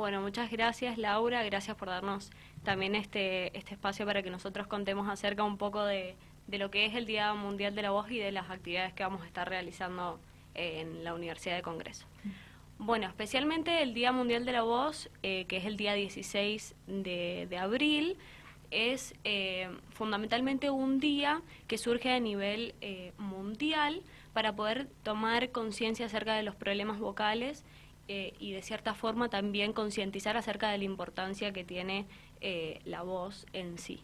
Bueno, muchas gracias Laura, gracias por darnos también este, este espacio para que nosotros contemos acerca un poco de, de lo que es el Día Mundial de la Voz y de las actividades que vamos a estar realizando en la Universidad de Congreso. Bueno, especialmente el Día Mundial de la Voz, eh, que es el día 16 de, abril, es eh, fundamentalmente un día que surge a nivel eh, mundial para poder tomar conciencia acerca de los problemas vocales y de cierta forma también concientizar acerca de la importancia que tiene la voz en sí.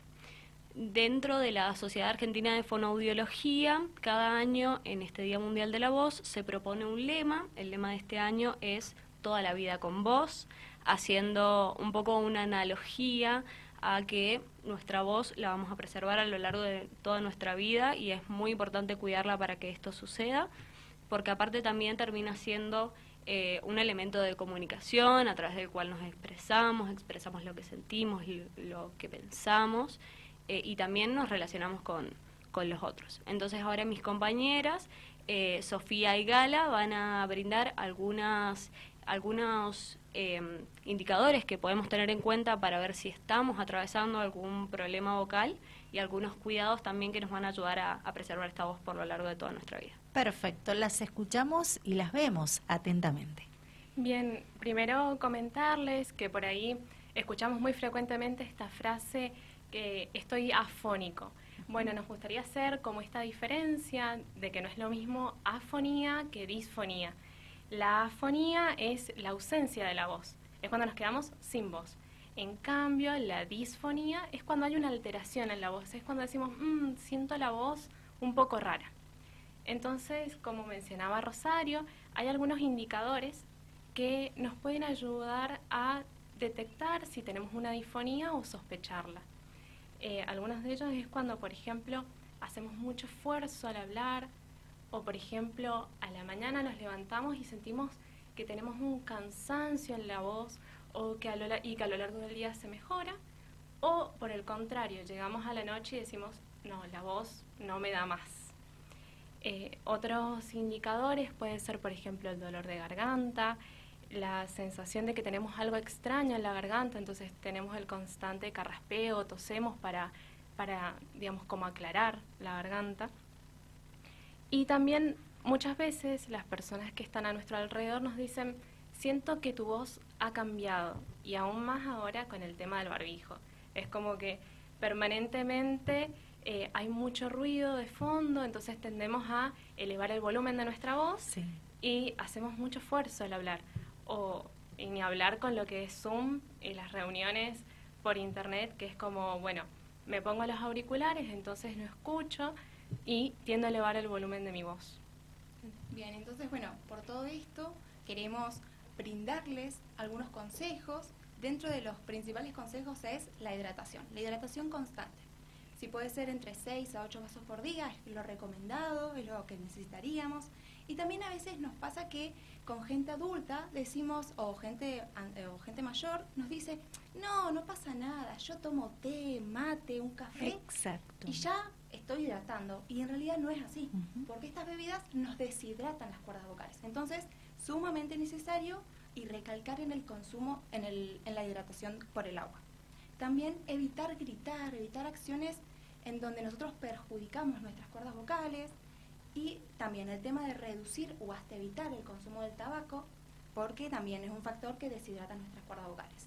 Dentro de la Sociedad Argentina de Fonoaudiología, cada año en este Día Mundial de la Voz se propone un lema. El lema de este año es Toda la vida con voz, haciendo un poco una analogía a que nuestra voz la vamos a preservar a lo largo de toda nuestra vida y es muy importante cuidarla para que esto suceda, porque aparte también termina siendo eh, un elemento de comunicación a través del cual nos expresamos, expresamos lo que sentimos y lo que pensamos eh, y también nos relacionamos con, los otros. Entonces ahora mis compañeras, eh, Sofía y Gala, van a brindar algunas, algunos indicadores que podemos tener en cuenta para ver si estamos atravesando algún problema vocal y algunos cuidados también que nos van a ayudar a, a preservar esta voz por lo largo de toda nuestra vida. Perfecto, las escuchamos y las vemos atentamente. Bien, primero comentarles que por ahí escuchamos muy frecuentemente esta frase que estoy afónico. Bueno, nos gustaría hacer como esta diferencia de que no es lo mismo afonía que disfonía. La afonía es la ausencia de la voz, es cuando nos quedamos sin voz. En cambio, la disfonía es cuando hay una alteración en la voz, es cuando decimos, mmm, siento la voz un poco rara. Entonces, como mencionaba Rosario, hay algunos indicadores que nos pueden ayudar a detectar si tenemos una disfonía o sospecharla. Eh, algunos de ellos es cuando, por ejemplo, hacemos mucho esfuerzo al hablar o, por ejemplo, a la mañana nos levantamos y sentimos que tenemos un cansancio en la voz o que a lo, y que a lo largo del día se mejora. O, por el contrario, llegamos a la noche y decimos, no, la voz no me da más. Eh, otros indicadores pueden ser, por ejemplo, el dolor de garganta, la sensación de que tenemos algo extraño en la garganta, entonces tenemos el constante carraspeo, tosemos para, para, digamos, como aclarar la garganta. Y también muchas veces las personas que están a nuestro alrededor nos dicen, siento que tu voz ha cambiado, y aún más ahora con el tema del barbijo. Es como que permanentemente eh, hay mucho ruido de fondo, entonces tendemos a elevar el volumen de nuestra voz y hacemos mucho esfuerzo al hablar o ni hablar con lo que es Zoom y las reuniones por internet, que es como, bueno, me pongo los auriculares, entonces no escucho y tiendo a elevar el volumen de mi voz. Bien, entonces, bueno, por todo esto queremos brindarles algunos consejos. Dentro de los principales consejos es la hidratación, la hidratación constante. Si puede ser entre 6 a 8 vasos por día, es lo recomendado, es lo que necesitaríamos. Y también a veces nos pasa que con gente adulta decimos, o gente, eh, o gente mayor, nos dice, no, no pasa nada, yo tomo té, mate, un café. Exacto. Y ya estoy hidratando. Y en realidad no es así, porque estas bebidas nos deshidratan las cuerdas vocales. Entonces, sumamente necesario y recalcar en el consumo, en, el, en la hidratación por el agua. También evitar gritar, evitar acciones en donde nosotros perjudicamos nuestras cuerdas vocales, y también el tema de reducir o hasta evitar el consumo del tabaco, porque también es un factor que deshidrata nuestras cuerdas vocales.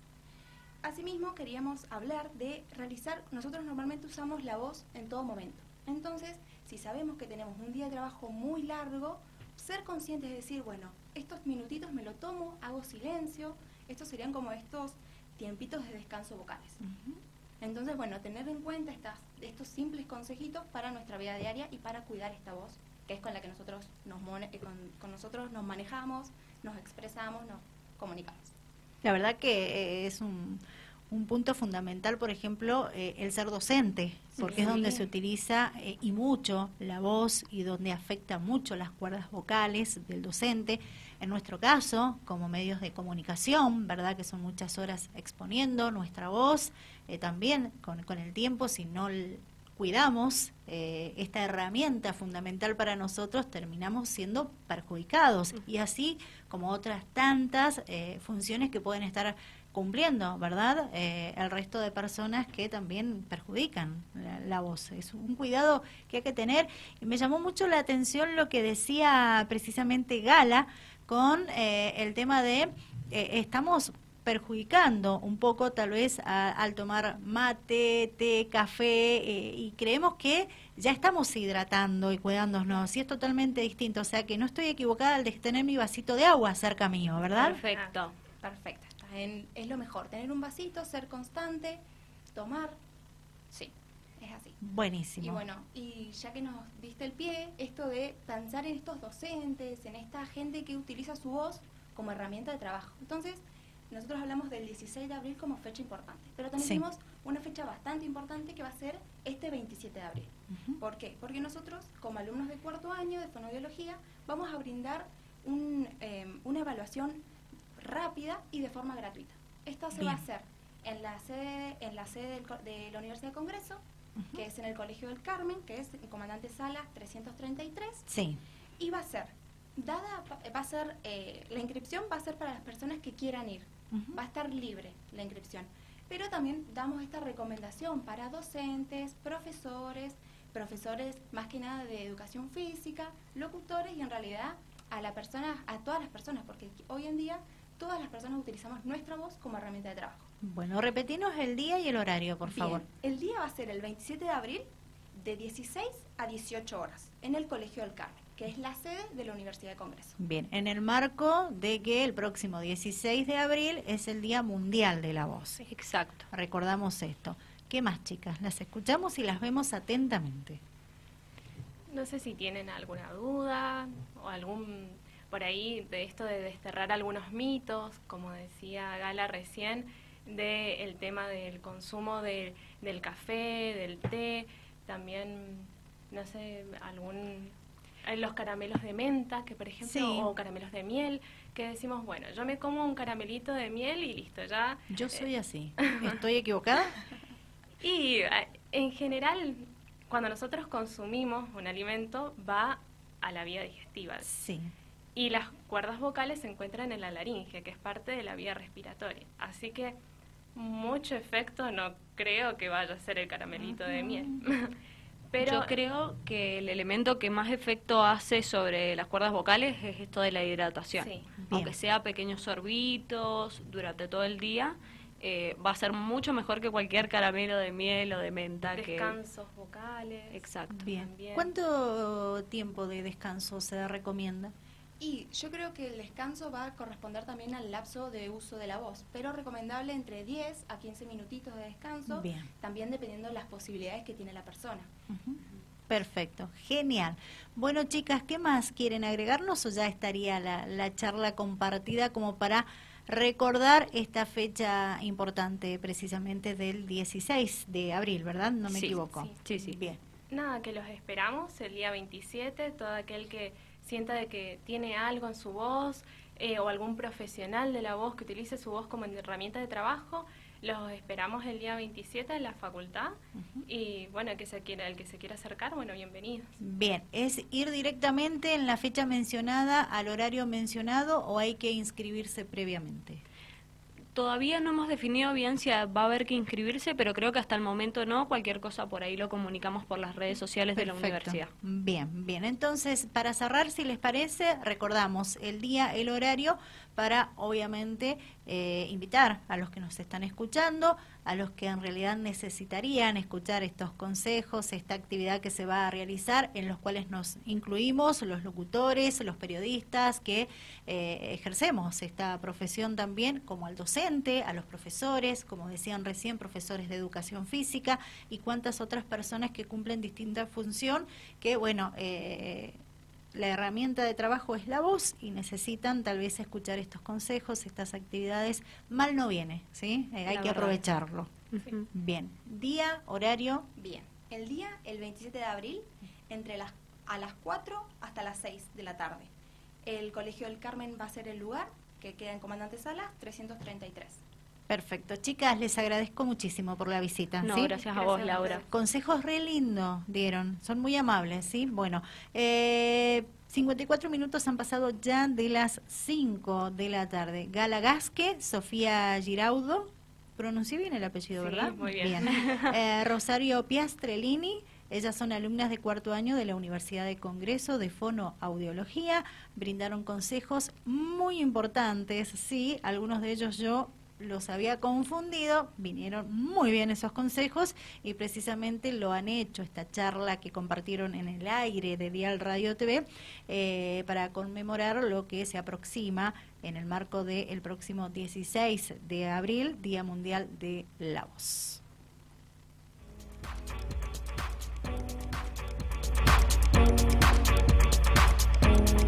Asimismo, queríamos hablar de realizar, nosotros normalmente usamos la voz en todo momento. Entonces, si sabemos que tenemos un día de trabajo muy largo, ser conscientes de decir, bueno, estos minutitos me lo tomo, hago silencio, estos serían como estos tiempitos de descanso vocales. Entonces, bueno, tener en cuenta estas, estos simples consejitos para nuestra vida diaria y para cuidar esta voz que es con la que nosotros nos, eh, con, nosotros nos manejamos, nos expresamos, nos comunicamos. La verdad que eh, es un, un punto fundamental, por ejemplo, eh, el ser docente, porque es donde se utiliza y mucho la voz y donde afecta mucho las cuerdas vocales del docente. En nuestro caso, como medios de comunicación, ¿verdad? Que son muchas horas exponiendo nuestra voz, también con, con el tiempo, si no cuidamos eh, esta herramienta fundamental para nosotros, terminamos siendo perjudicados. Y así como otras tantas eh, funciones que pueden estar cumpliendo, ¿verdad? Eh, el resto de personas que también perjudican la, voz. Es un cuidado que hay que tener. Y me llamó mucho la atención lo que decía precisamente Gala con el tema de estamos perjudicando un poco tal vez al tomar mate, té, café eh, y creemos que ya estamos hidratando y cuidándonos y es totalmente distinto, o sea que no estoy equivocada al de tener mi vasito de agua cerca mío, ¿verdad? Perfecto, ah, perfecto, es lo mejor, tener un vasito, ser constante, tomar, sí, es así. Buenísimo. Y bueno, y ya que nos diste el pie, esto de pensar en estos docentes, en esta gente que utiliza su voz como herramienta de trabajo. Entonces, nosotros hablamos del 16 de abril como fecha importante, pero también tenemos una fecha bastante importante que va a ser este 27 de abril. ¿Por qué? Porque nosotros, como alumnos de cuarto año de fonoaudiología, vamos a brindar em, una evaluación rápida y de forma gratuita. Esta se va a hacer en la sede, en la sede de la Universidad de Congreso, que es en el Colegio del Carmen, que es el Comandante Sala 333. Sí. Y va a ser dada, va a ser, eh, la inscripción va a ser para las personas que quieran ir va a estar libre la inscripción. Pero también damos esta recomendación para docentes, profesores, profesores más que nada de educación física, locutores y en realidad a la persona, a todas las personas, porque hoy en día todas las personas utilizamos nuestra voz como herramienta de trabajo. Bueno, repetimos el día y el horario, por favor. El día va a ser el 27 de abril de 16 a 18 horas en el Colegio del Carmen que es la sede de la Universidad de Congreso. Bien, en el marco de que el próximo 16 de abril es el Día Mundial de la Voz. Exacto. Recordamos esto. ¿Qué más, chicas? Las escuchamos y las vemos atentamente. No sé si tienen alguna duda o algún por ahí de esto de desterrar algunos mitos, como decía Gala recién, del tema del consumo del café, del té, también, no sé, algún los caramelos de menta, que por ejemplo, o caramelos de miel, que decimos, bueno, yo me como un caramelito de miel y listo, ya. Yo eh, soy así. ¿Estoy equivocada? y eh, en general, cuando nosotros consumimos un alimento, va a la vía digestiva. Sí. Y las cuerdas vocales se encuentran en la laringe, que es parte de la vía respiratoria. Así que mucho efecto no creo que vaya a ser el caramelito de miel. Pero yo creo que el elemento que más efecto hace sobre las cuerdas vocales es esto de la hidratación. Aunque sea pequeños sorbitos durante todo el día, eh, va a ser mucho mejor que cualquier caramelo de miel o de menta. Descansos vocales. Exacto. Bien. ¿Cuánto tiempo de descanso se recomienda? Y yo creo que el descanso va a corresponder también al lapso de uso de la voz, pero recomendable entre 10 a 15 minutitos de descanso, también dependiendo de las posibilidades que tiene la persona. Perfecto, genial. Bueno, chicas, ¿qué más quieren agregarnos o ya estaría la, charla compartida como para recordar esta fecha importante precisamente del 16 de abril, ¿verdad? No me equivoco. Sí, sí, sí. Bien. Nada, que los esperamos el día 27, todo aquel que sienta de que tiene algo en su voz eh, o algún profesional de la voz que utilice su voz como herramienta de trabajo, los esperamos el día 27 en la facultad y bueno, que se quiera, el que se quiera acercar, bueno, bienvenidos. Bien, ¿es ir directamente en la fecha mencionada al horario mencionado o hay que inscribirse previamente? Todavía no hemos definido bien si va a haber que inscribirse, pero creo que hasta el momento no. Cualquier cosa por ahí lo comunicamos por las redes sociales de la universidad. Bien, bien. Entonces, para cerrar, si les parece, recordamos el día, el horario para obviamente eh, invitar a los que nos están escuchando, a los que en realidad necesitarían escuchar estos consejos, esta actividad que se va a realizar, en los cuales nos incluimos los locutores, los periodistas que eh, ejercemos esta profesión también, como al docente, a los profesores, como decían recién, profesores de educación física y cuántas otras personas que cumplen distinta función que, bueno, eh, la herramienta de trabajo es la voz y necesitan tal vez escuchar estos consejos, estas actividades. Mal no viene, ¿sí? Eh, hay que aprovecharlo. Bien. Día, horario. Bien. El día, el 27 de abril, entre las, a las 4 hasta las 6 de la tarde. El Colegio del Carmen va a ser el lugar que queda en Comandante Sala 333. Perfecto. Chicas, les agradezco muchísimo por la visita. No, ¿sí? gracias a vos, Laura. Consejos re lindo dieron, son muy amables, ¿sí? Bueno, eh, 54 minutos han pasado ya de las 5 de la tarde. Gala Gasque, Sofía Giraudo, pronuncié bien el apellido, Sí, ¿verdad? muy bien. Eh, Rosario Piastrellini, ellas son alumnas de cuarto año de la Universidad de Congreso de Fonoaudiología, brindaron consejos muy importantes, sí, algunos de ellos yo los había confundido, vinieron muy bien esos consejos y precisamente lo han hecho, esta charla que compartieron en el aire de Dial Radio TV, eh, para conmemorar lo que se aproxima en el marco del próximo 16 de abril, Día Mundial de la Voz.